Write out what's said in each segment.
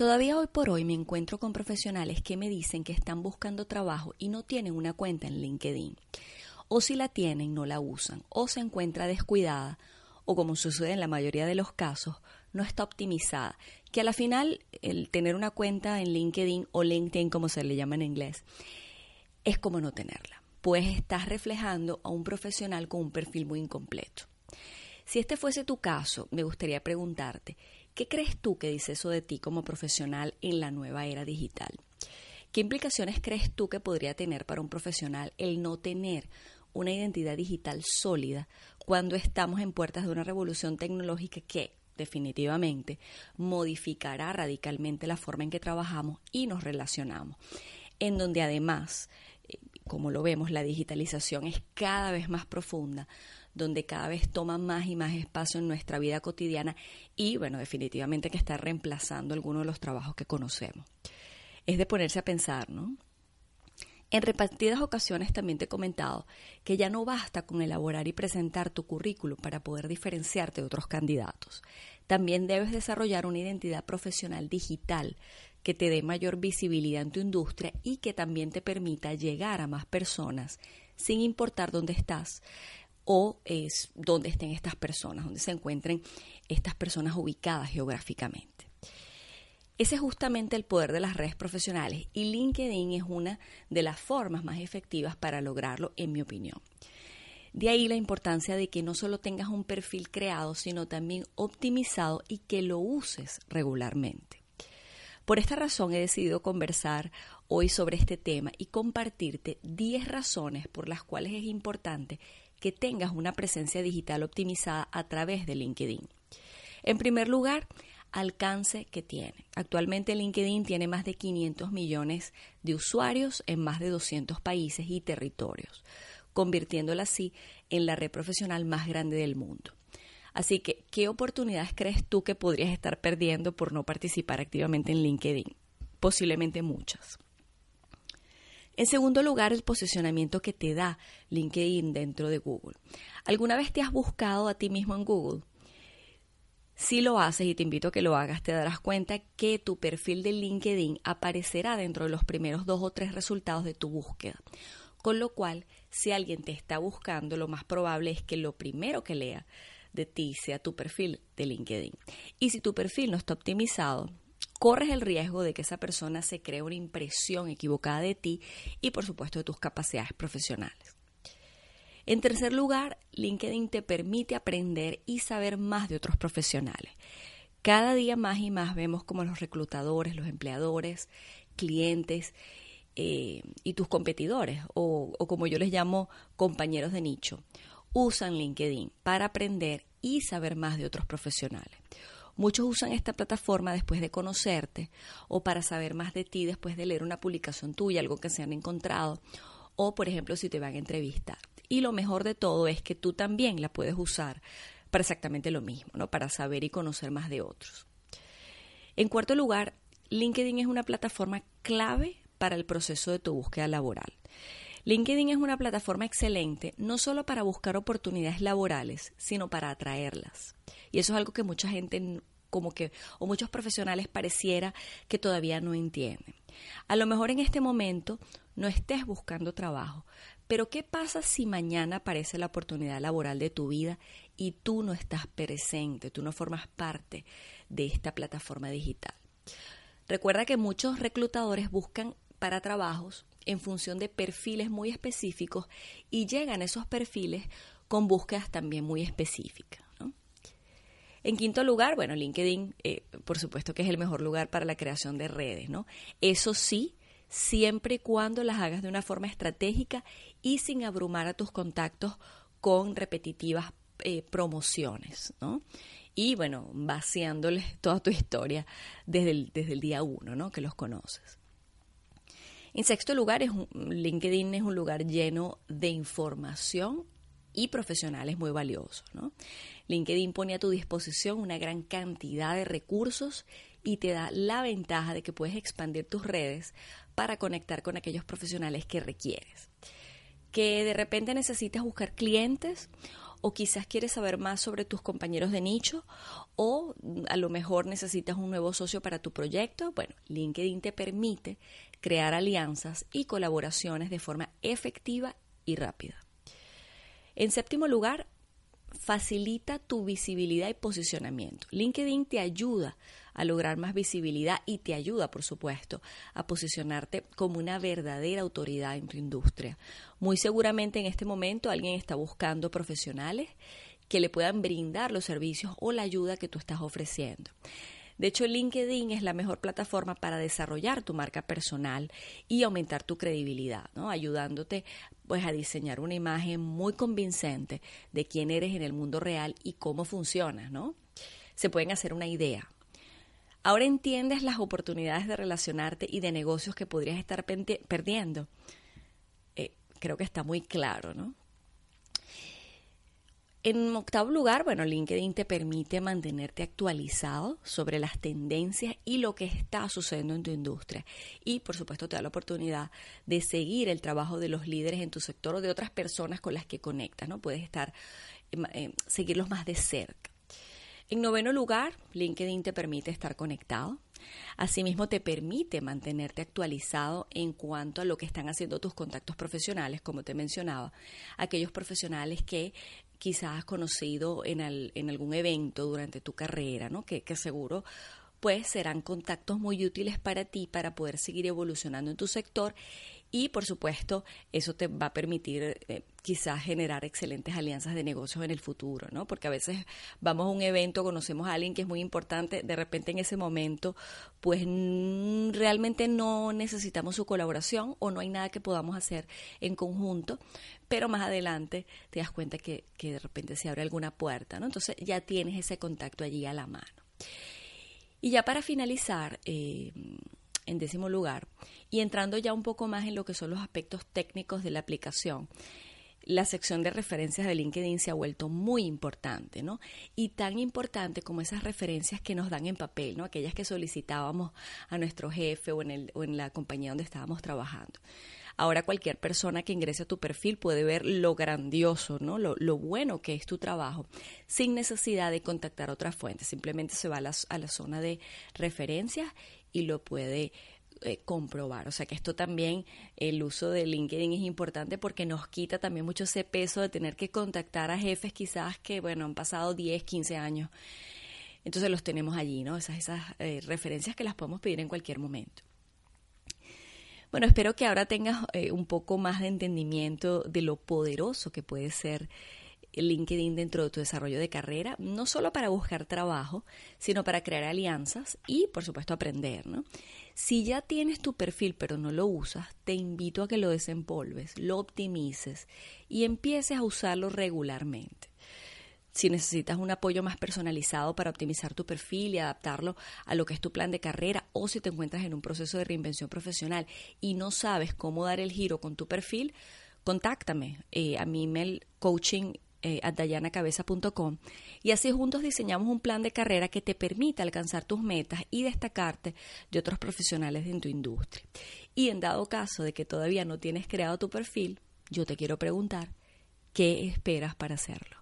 Todavía hoy por hoy me encuentro con profesionales que me dicen que están buscando trabajo y no tienen una cuenta en LinkedIn. O si la tienen, no la usan. O se encuentra descuidada. O como sucede en la mayoría de los casos, no está optimizada. Que a la final el tener una cuenta en LinkedIn o LinkedIn como se le llama en inglés es como no tenerla. Pues estás reflejando a un profesional con un perfil muy incompleto. Si este fuese tu caso, me gustaría preguntarte, ¿Qué crees tú que dice eso de ti como profesional en la nueva era digital? ¿Qué implicaciones crees tú que podría tener para un profesional el no tener una identidad digital sólida cuando estamos en puertas de una revolución tecnológica que definitivamente modificará radicalmente la forma en que trabajamos y nos relacionamos? En donde además, eh, como lo vemos, la digitalización es cada vez más profunda, donde cada vez toma más y más espacio en nuestra vida cotidiana y, bueno, definitivamente que está reemplazando algunos de los trabajos que conocemos. Es de ponerse a pensar, ¿no? En repartidas ocasiones también te he comentado que ya no basta con elaborar y presentar tu currículum para poder diferenciarte de otros candidatos. También debes desarrollar una identidad profesional digital que te dé mayor visibilidad en tu industria y que también te permita llegar a más personas sin importar dónde estás, o es donde estén estas personas, donde se encuentren estas personas ubicadas geográficamente. Ese es justamente el poder de las redes profesionales y LinkedIn es una de las formas más efectivas para lograrlo, en mi opinión. De ahí la importancia de que no solo tengas un perfil creado, sino también optimizado y que lo uses regularmente. Por esta razón he decidido conversar hoy sobre este tema y compartirte 10 razones por las cuales es importante que tengas una presencia digital optimizada a través de LinkedIn. En primer lugar, alcance que tiene. Actualmente LinkedIn tiene más de 500 millones de usuarios en más de 200 países y territorios, convirtiéndola así en la red profesional más grande del mundo. Así que, ¿qué oportunidades crees tú que podrías estar perdiendo por no participar activamente en LinkedIn? Posiblemente muchas. En segundo lugar, el posicionamiento que te da LinkedIn dentro de Google. ¿Alguna vez te has buscado a ti mismo en Google? Si lo haces y te invito a que lo hagas, te darás cuenta que tu perfil de LinkedIn aparecerá dentro de los primeros dos o tres resultados de tu búsqueda. Con lo cual, si alguien te está buscando, lo más probable es que lo primero que lea de ti sea tu perfil de LinkedIn. Y si tu perfil no está optimizado, corres el riesgo de que esa persona se cree una impresión equivocada de ti y por supuesto de tus capacidades profesionales. En tercer lugar, LinkedIn te permite aprender y saber más de otros profesionales. Cada día más y más vemos como los reclutadores, los empleadores, clientes eh, y tus competidores, o, o como yo les llamo compañeros de nicho, usan LinkedIn para aprender y saber más de otros profesionales. Muchos usan esta plataforma después de conocerte o para saber más de ti después de leer una publicación tuya, algo que se han encontrado, o por ejemplo si te van a entrevistar. Y lo mejor de todo es que tú también la puedes usar para exactamente lo mismo, ¿no? Para saber y conocer más de otros. En cuarto lugar, LinkedIn es una plataforma clave para el proceso de tu búsqueda laboral. LinkedIn es una plataforma excelente no solo para buscar oportunidades laborales, sino para atraerlas. Y eso es algo que mucha gente como que o muchos profesionales pareciera que todavía no entienden. A lo mejor en este momento no estés buscando trabajo, pero ¿qué pasa si mañana aparece la oportunidad laboral de tu vida y tú no estás presente, tú no formas parte de esta plataforma digital? Recuerda que muchos reclutadores buscan para trabajos en función de perfiles muy específicos y llegan esos perfiles con búsquedas también muy específicas. En quinto lugar, bueno, LinkedIn, eh, por supuesto que es el mejor lugar para la creación de redes, ¿no? Eso sí, siempre y cuando las hagas de una forma estratégica y sin abrumar a tus contactos con repetitivas eh, promociones, ¿no? Y bueno, vaciándoles toda tu historia desde el, desde el día uno, ¿no? Que los conoces. En sexto lugar, es LinkedIn es un lugar lleno de información y profesionales muy valiosos. LinkedIn pone a tu disposición una gran cantidad de recursos y te da la ventaja de que puedes expandir tus redes para conectar con aquellos profesionales que requieres. Que de repente necesitas buscar clientes o quizás quieres saber más sobre tus compañeros de nicho o a lo mejor necesitas un nuevo socio para tu proyecto. Bueno, LinkedIn te permite crear alianzas y colaboraciones de forma efectiva y rápida. En séptimo lugar, facilita tu visibilidad y posicionamiento. LinkedIn te ayuda a lograr más visibilidad y te ayuda, por supuesto, a posicionarte como una verdadera autoridad en tu industria. Muy seguramente en este momento alguien está buscando profesionales que le puedan brindar los servicios o la ayuda que tú estás ofreciendo. De hecho, LinkedIn es la mejor plataforma para desarrollar tu marca personal y aumentar tu credibilidad, ¿no? Ayudándote pues a diseñar una imagen muy convincente de quién eres en el mundo real y cómo funcionas, ¿no? Se pueden hacer una idea. Ahora entiendes las oportunidades de relacionarte y de negocios que podrías estar perdiendo. Eh, creo que está muy claro, ¿no? En octavo lugar, bueno, LinkedIn te permite mantenerte actualizado sobre las tendencias y lo que está sucediendo en tu industria. Y, por supuesto, te da la oportunidad de seguir el trabajo de los líderes en tu sector o de otras personas con las que conectas, ¿no? Puedes estar, em, em, seguirlos más de cerca. En noveno lugar, LinkedIn te permite estar conectado. Asimismo, te permite mantenerte actualizado en cuanto a lo que están haciendo tus contactos profesionales, como te mencionaba, aquellos profesionales que quizás has conocido en, en algún evento durante tu carrera, ¿no? Que, que seguro pues serán contactos muy útiles para ti para poder seguir evolucionando en tu sector y por supuesto eso te va a permitir eh, quizás generar excelentes alianzas de negocios en el futuro, ¿no? Porque a veces vamos a un evento, conocemos a alguien que es muy importante, de repente en ese momento pues realmente no necesitamos su colaboración o no hay nada que podamos hacer en conjunto, pero más adelante te das cuenta que, que de repente se abre alguna puerta, ¿no? Entonces ya tienes ese contacto allí a la mano. Y ya para finalizar, eh, en décimo lugar, y entrando ya un poco más en lo que son los aspectos técnicos de la aplicación, la sección de referencias de LinkedIn se ha vuelto muy importante, ¿no? Y tan importante como esas referencias que nos dan en papel, ¿no? Aquellas que solicitábamos a nuestro jefe o en, el, o en la compañía donde estábamos trabajando. Ahora cualquier persona que ingrese a tu perfil puede ver lo grandioso, ¿no? Lo, bueno que es tu trabajo, sin necesidad de contactar otras fuentes. Simplemente se va a la, zona de referencias y lo puede eh, comprobar. O sea que esto también, el uso de LinkedIn es importante porque nos quita también mucho ese peso de tener que contactar a jefes quizás que, bueno, han pasado 10, 15 años. Entonces los tenemos allí, ¿no? Esas, esas eh, referencias que las podemos pedir en cualquier momento. Bueno, espero que ahora tengas eh, un poco más de entendimiento de lo poderoso que puede ser LinkedIn dentro de tu desarrollo de carrera, no solo para buscar trabajo, sino para crear alianzas y, por supuesto, aprender, ¿no? Si ya tienes tu perfil pero no lo usas, te invito a que lo desempolves, lo optimices y empieces a usarlo regularmente si necesitas un apoyo más personalizado para optimizar tu perfil y adaptarlo a lo que es tu plan de carrera o si te encuentras en un proceso de reinvención profesional y no sabes cómo dar el giro con tu perfil, contáctame eh, a mi email coaching eh, dayanacabeza.com y así juntos diseñamos un plan de carrera que te permita alcanzar tus metas y destacarte de otros profesionales en tu industria. Y en dado caso de que todavía no tienes creado tu perfil, yo te quiero preguntar, ¿qué esperas para hacerlo?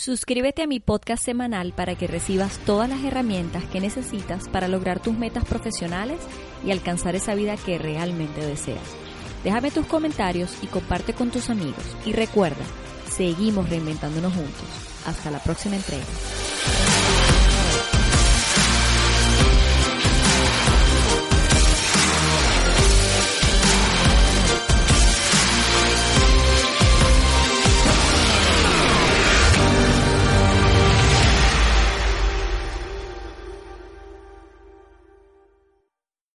Suscríbete a mi podcast semanal para que recibas todas las herramientas que necesitas para lograr tus metas profesionales y alcanzar esa vida que realmente deseas. Déjame tus comentarios y comparte con tus amigos. Y recuerda, seguimos reinventándonos juntos. Hasta la próxima entrega.